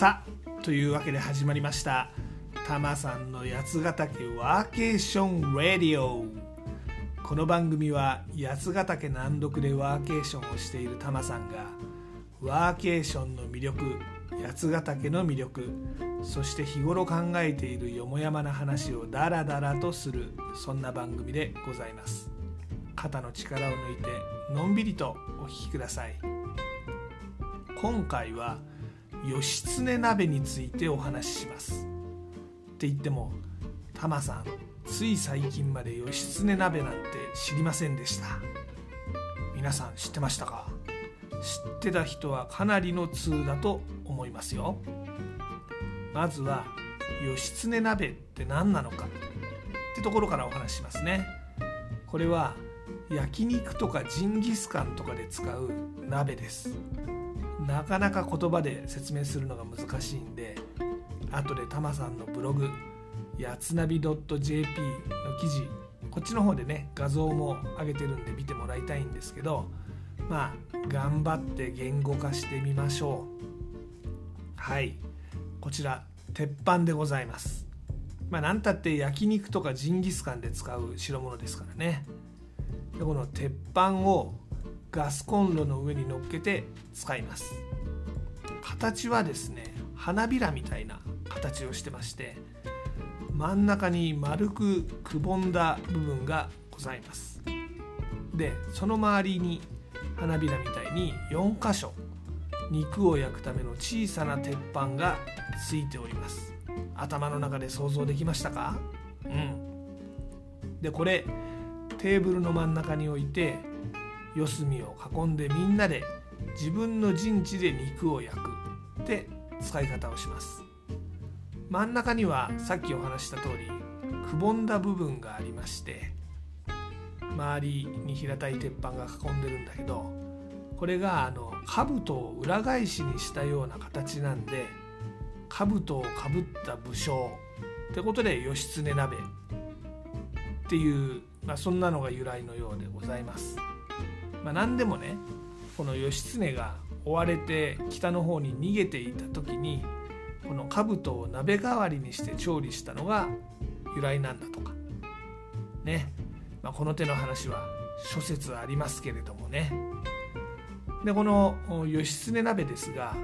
さというわけで始まりました。タマさんの八ヶ岳ワーケーションラディオ。この番組は八ヶ岳南麓でワーケーションをしているタマさんがワーケーションの魅力八ヶ岳の魅力そして日頃考えているよもやまな話をダラダラとするそんな番組でございます。肩の力を抜いてのんびりとお聞きください。今回は義経鍋についてお話しします。って言ってもタマさんつい最近まで義経鍋なんて知りませんでした。皆さん知ってましたか？知ってた人はかなりの通だと思いますよ。まずは義経鍋って何なのか？ってところからお話ししますね。これは焼肉とかジンギスカンとかで使う鍋です。なかなか言葉で説明するのが難しいんで後でタマさんのブログやつなび .jp の記事こっちの方でね画像も上げてるんで見てもらいたいんですけどまあ頑張って言語化してみましょう。はい。こちら鉄板でございます。まあ何たって焼肉とかジンギスカンで使う代物ですからね。でこの鉄板をガスコンロの上に乗っけて使います。形はですね花びらみたいな形をしてまして真ん中に丸くくぼんだ部分がございます。でその周りに花びらみたいに4箇所肉を焼くための小さな鉄板がついております。頭の中で想像できましたか？うん。でこれテーブルの真ん中に置いて四隅を囲んでみんなで自分の陣地で肉を焼くって使い方をします真ん中にはさっきお話した通りくぼんだ部分がありまして周りに平たい鉄板が囲んでるんだけどこれがあの兜を裏返しにしたような形なんで兜をかぶった武将ってことで義経鍋っていう、まあ、そんなのが由来のようでございます。まあ、何でもねこの義経が追われて北の方に逃げていた時にこの兜を鍋代わりにして調理したのが由来なんだとか。ね、まあ、この手の話は諸説ありますけれどもね。でこの義経鍋ですが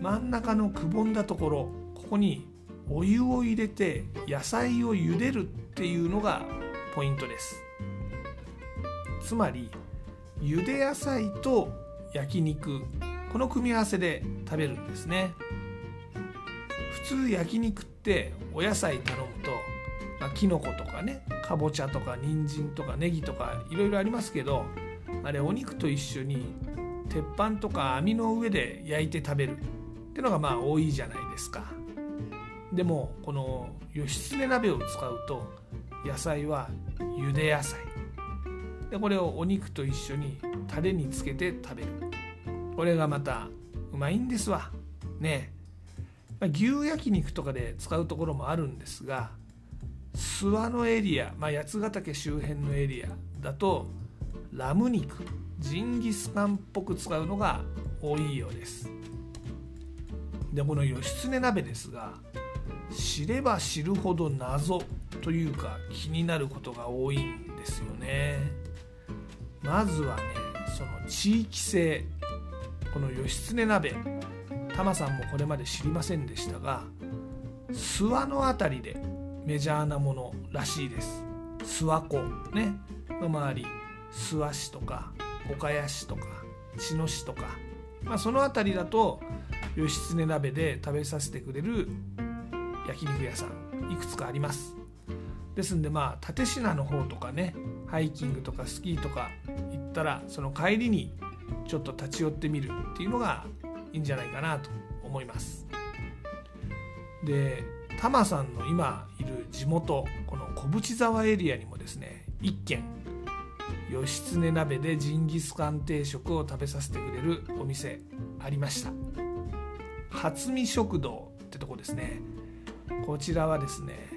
真ん中のくぼんだところここにお湯を入れて野菜を茹でるっていうのがポイントです。つまり茹で野菜と焼肉この組み合わせで食べるんですね。普通焼肉ってお野菜頼むと、まあ、きのことかねかぼちゃとか人参とかネギとかいろいろありますけどあれお肉と一緒に鉄板とか網の上で焼いて食べる。ってのがまあ多いじゃないですか。でもこの義経鍋を使うと野菜は茹で野菜。でこれをお肉と一緒にタレにつけて食べる。これがまたうまいんですわ。ね。ま、牛焼肉とかで使うところもあるんですが諏訪のエリア、まあ、八ヶ岳周辺のエリアだとラム肉ジンギスカンっぽく使うのが多いようです。でこの義経鍋ですが知れば知るほど謎というか気になることが多いんですよね。まずはねその地域性この義経鍋。タマさんもこれまで知りませんでしたが諏訪の辺りでメジャーなものらしいです。諏訪湖ね。の周り諏訪市とか岡谷市とか茅野市とか、まあ、その辺りだと義経鍋で食べさせてくれる焼肉屋さんいくつかあります。ですんでまあ立科の方とかねハイキングとかスキーとかったらその帰りにちょっと立ち寄ってみるっていうのがいいんじゃないかなと思います。でタマさんの今いる地元この小淵沢エリアにもですね一軒義経鍋でジンギスカン定食を食べさせてくれるお店ありました。初見食堂ってとこですね。こちらはですね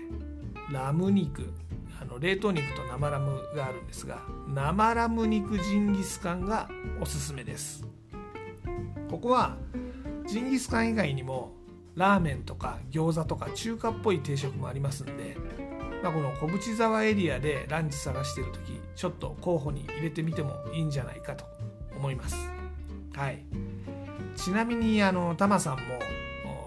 ラム肉。あの冷凍肉と生ラムがあるんですが生ラム肉ジンギスカンがおすすめです。ここはジンギスカン以外にもラーメンとか餃子とか中華っぽい定食もありますんで、まあ、この小淵沢エリアでランチ探してる時ちょっと候補に入れてみてもいいんじゃないかと思います。はい、ちなみにあのタマさんも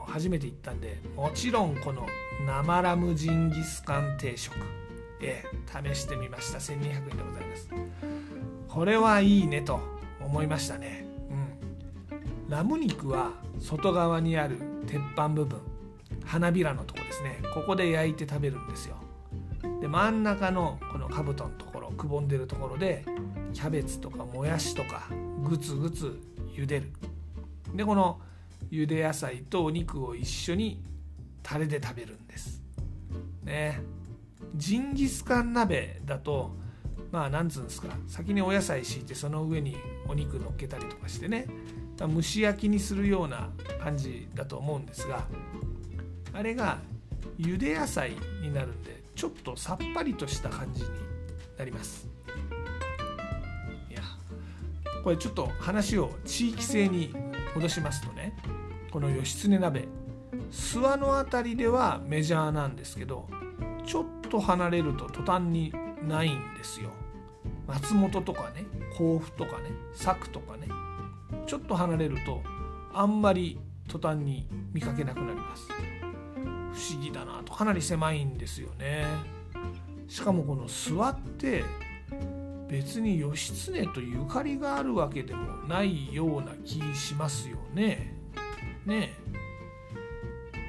初めて行ったんでもちろんこの生ラムジンギスカン定食、えー、試してみました。1200円でございます。これはいいねと思いましたね。うん。ラム肉は外側にある鉄板部分花びらのとこですね。ここで焼いて食べるんですよ。で真ん中のこのかぶとのところくぼんでるところでキャベツとかもやしとかグツグツ茹でる。でこの茹で野菜とお肉を一緒にタレで食べるんです。ね。ジンギスカン鍋だとまあなんつうんですか先にお野菜敷いてその上にお肉乗っけたりとかしてね蒸し焼きにするような感じだと思うんですがあれが茹で野菜になるんでちょっとさっぱりとした感じになります。いやこれちょっと話を地域性に戻しますとねこの義経鍋諏訪の辺りではメジャーなんですけどちょっと離れると途端にないんですよ。松本とかね甲府とかね佐久とかねちょっと離れるとあんまり途端に見かけなくなります。不思議だなと。かなり狭いんですよね。しかもこの諏訪って別に義経とゆかりがあるわけでもないような気しますよね。ね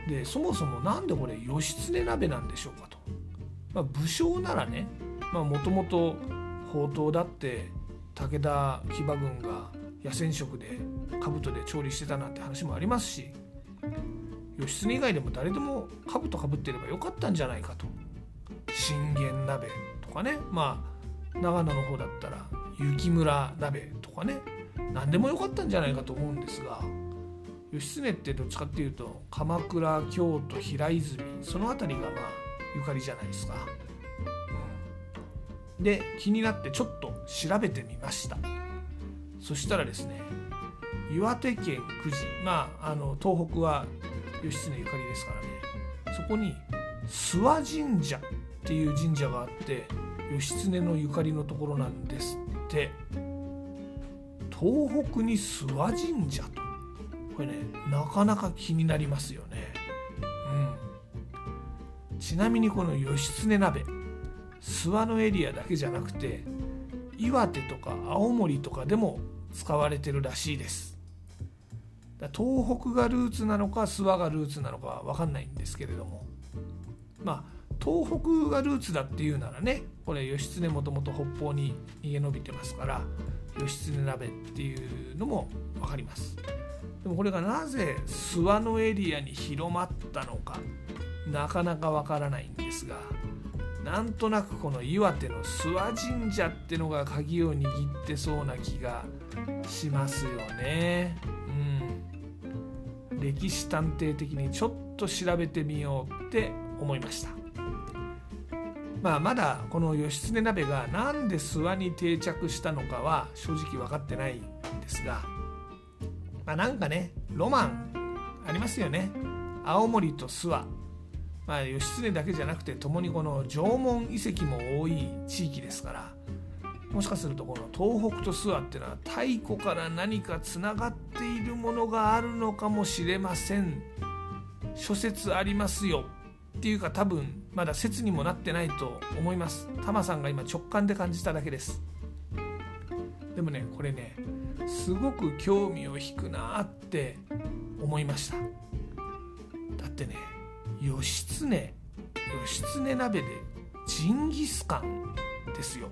でそもそも何でこれ義経鍋なんでしょうかと、まあ、武将ならねもともと宝刀だって武田騎馬軍が野戦食で兜で調理してたなんて話もありますし義経以外でも誰でも兜かぶってればよかったんじゃないかと。信玄鍋とかねまあ長野の方だったら雪村鍋とかね何でもよかったんじゃないかと思うんですが義経ってどっちかっていうと鎌倉京都平泉その辺りがまあゆかりじゃないですか。うん、で気になってちょっと調べてみました。そしたらですね岩手県久慈まああの東北は義経ゆかりですからね。そこに諏訪神社っていう神社があって義経のゆかりのところなんですって。東北に諏訪神社と。これねなかなか気になりますよね。ちなみにこの義経鍋諏訪のエリアだけじゃなくて岩手とか青森とかでも使われてるらしいです。東北がルーツなのか諏訪がルーツなのかは分かんないんですけれども。まあ東北がルーツだっていうならねこれ義経もともと北方に逃げ延びてますから義経鍋っていうのも分かります。でもこれがなぜ諏訪のエリアに広まったのか。なかなか分からないんですがなんとなくこの岩手の諏訪神社ってのが鍵を握ってそうな気がしますよね。うん。歴史探偵的にちょっと調べてみようって思いました。まあ、まだこの義経鍋が何で諏訪に定着したのかは正直分かってないんですが、まあ、なんかねロマンありますよね青森と諏訪まあ、義経だけじゃなくて共にこの縄文遺跡も多い地域ですからもしかするとこの東北と諏訪っていうのは太古から何かつながっているものがあるのかもしれません。諸説ありますよっていうか多分まだ説にもなってないと思います。タマさんが今直感で感じただけです。でもねこれねすごく興味を引くなって思いました。だってね義経義経鍋でジンギスカンですよ。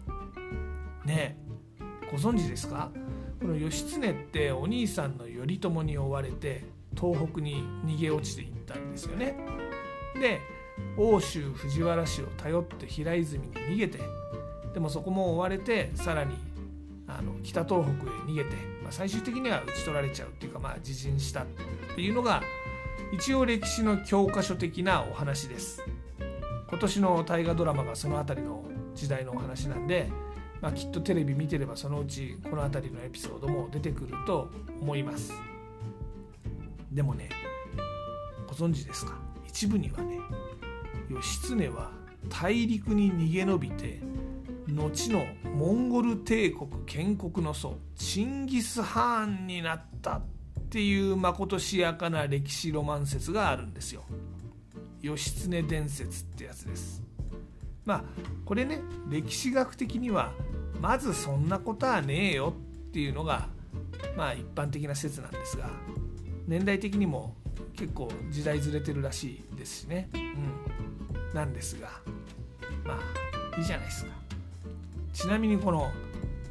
ねご存知ですか？この義経ってお兄さんの頼朝に追われて東北に逃げ落ちていったんですよね。で奥州藤原氏を頼って平泉に逃げてでもそこも追われてさらにあの北東北へ逃げて、まあ、最終的には討ち取られちゃうっていうかまあ自陣したっていうのが一応歴史の教科書的なお話です。今年の大河ドラマがその辺りの時代のお話なんで、まあ、きっとテレビ見てればそのうちこの辺りのエピソードも出てくると思います。でもねご存知ですか？一部にはね義経は大陸に逃げ延びて後のモンゴル帝国建国の祖チンギス・ハーンになった。っていうまことしやかな歴史ロマン説があるんですよ。義経伝説ってやつです。まあこれね歴史学的にはまずそんなことはねえよっていうのがまあ一般的な説なんですが年代的にも結構時代ずれてるらしいですしね。うん、なんですがまあいいじゃないですか。ちなみにこの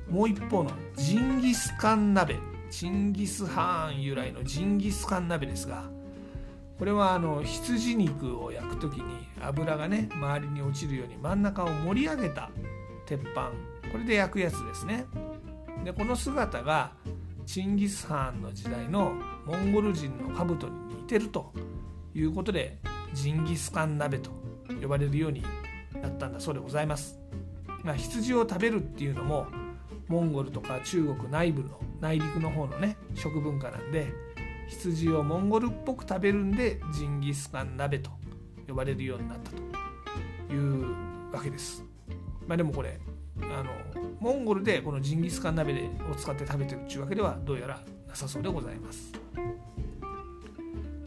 もう一方のジンギスカン鍋チンギス・ハーン由来のジンギスカン鍋ですがこれはあの羊肉を焼く時に油がね周りに落ちるように真ん中を盛り上げた鉄板。これで焼くやつですね。でこの姿がチンギス・ハーンの時代のモンゴル人の兜に似てるということでジンギスカン鍋と呼ばれるようになったんだそうでございます、まあ、羊を食べるっていうのもモンゴルとか中国内部の内陸の方のね食文化なんで羊をモンゴルっぽく食べるんでジンギスカン鍋と呼ばれるようになったというわけです。まあ、でもこれあのモンゴルでこのジンギスカン鍋を使って食べてるっていうわけではどうやらなさそうでございます。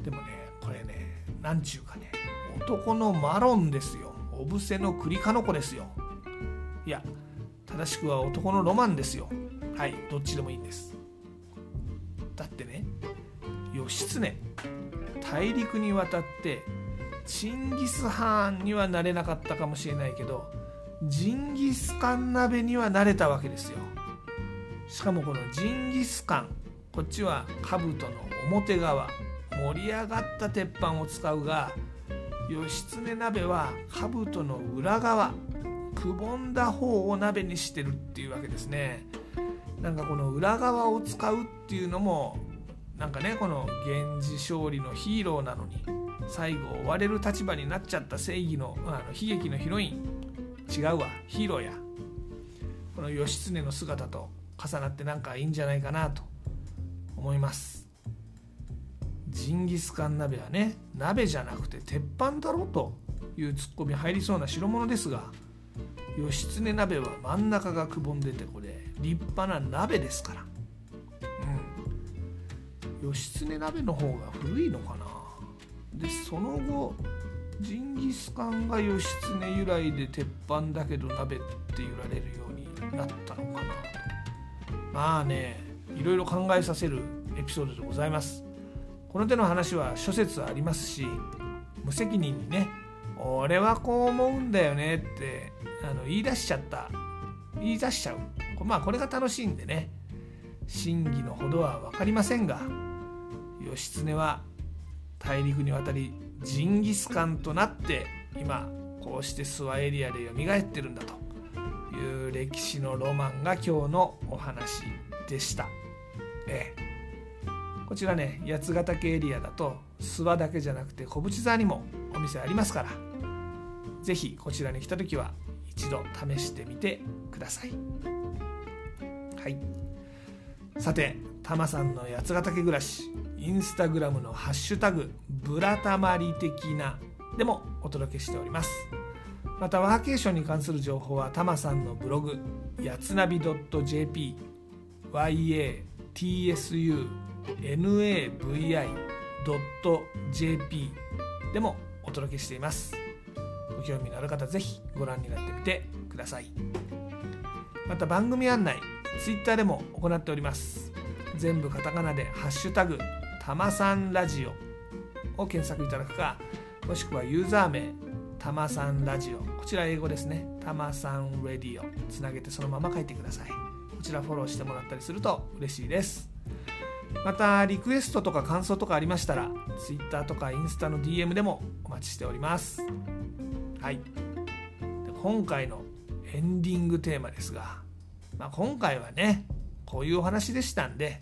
でもねこれねなんちゅうかね男のマロンですよお布施の栗かの子ですよいや正しくは男のロマンですよはいどっちでもいいんです。だってね義経大陸に渡ってチンギス・ハーンにはなれなかったかもしれないけどジンギスカン鍋にはなれたわけですよ。しかもこのジンギスカンこっちは兜の表側盛り上がった鉄板を使うが義経鍋は兜の裏側くぼんだ方を鍋にしてるっていうわけですね。なんかこの裏側を使うっていうのもなんかねこの源氏勝利のヒーローなのに最後追われる立場になっちゃった正義のあの悲劇のヒロイン。違うわ。ヒーローや。この義経の姿と重なってなんかいいんじゃないかなと思います。ジンギスカン鍋はね鍋じゃなくて鉄板だろというツッコミ入りそうな代物ですが義経鍋は真ん中がくぼんでてこれ立派な鍋ですから。うん。義経鍋の方が古いのかな。でその後ジンギスカンが義経由来で鉄板だけど鍋って言われるようになったのかなと。まあねいろいろ考えさせるエピソードでございます。この手の話は諸説ありますし無責任にね俺はこう思うんだよねってあの言い出しちゃった言い出しちゃうまあこれが楽しいんでね。真偽のほどは分かりませんが義経は大陸に渡りジンギスカンとなって今こうして諏訪エリアで蘇ってるんだという歴史のロマンが今日のお話でした。ええ。こちらね八ヶ岳エリアだと諏訪だけじゃなくて小淵沢にもお店ありますから是非こちらに来た時は一度試してみてください。はい。さてタマさんの八ヶ岳暮らしインスタグラムのハッシュタグブラタマリ的なでもお届けしております。またワーケーションに関する情報はタマさんのブログやつなび .jp yatsunavi.jp でもお届けしています。ご興味のある方ぜひご覧になってみてください。また番組案内 Twitter でも行っております。全部カタカナで「ハッシュタグたまさんラジオ」を検索いただくかもしくはユーザー名たまさんラジオ。こちら英語ですね。たまさんレディオ。つなげてそのまま書いてください。こちらフォローしてもらったりすると嬉しいです。またリクエストとか感想とかありましたら Twitter とかインスタの DM でもお待ちしております。はい。今回のエンディングテーマですが、まあ、今回はねこういうお話でしたんで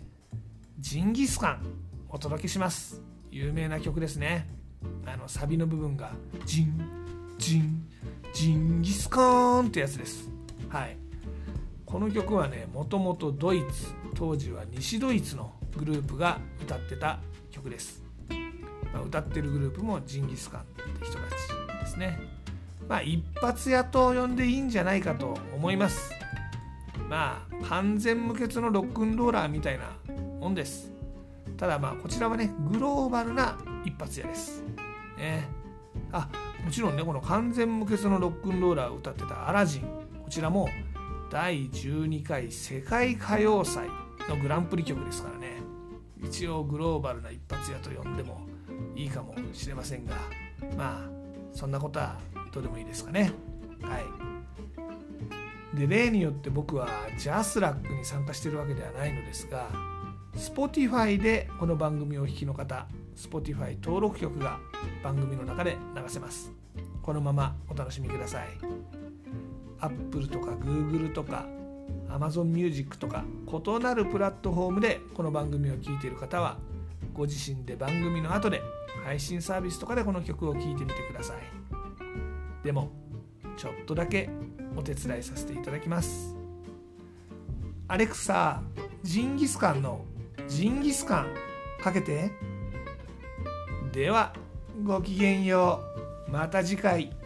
ジンギスカンお届けします。有名な曲ですね。あのサビの部分がジンジンジンギスカーンってやつです。はい。この曲はねもともとドイツ当時は西ドイツのグループが歌ってた曲です。まあ、歌ってるグループもジンギスカンって人たちですね。まあ一発屋と呼んでいいんじゃないかと思います。まあ完全無欠のロックンローラーみたいなもんです。ただまあこちらはねグローバルな一発屋です。ね。あもちろんねこの完全無欠のロックンローラーを歌ってたアラジンこちらも第12回世界歌謡祭のグランプリ曲ですからね。一応グローバルな一発屋と呼んでもいいかもしれませんがまあそんなことはどうでもいいですかね。はい。で例によって僕はジャスラックに参加してるわけではないのですが Spotify でこの番組をお聴きの方 Spotify 登録曲が番組の中で流せます。このままお楽しみください。Apple とか Google とか Amazon Music とか異なるプラットフォームでこの番組を聴いている方はご自身で番組の後で配信サービスとかでこの曲を聴いてみてください。でもちょっとだけお手伝いさせていただきます。アレクサジンギスカンのジンギスカンかけて。ではごきげんよう。また次回。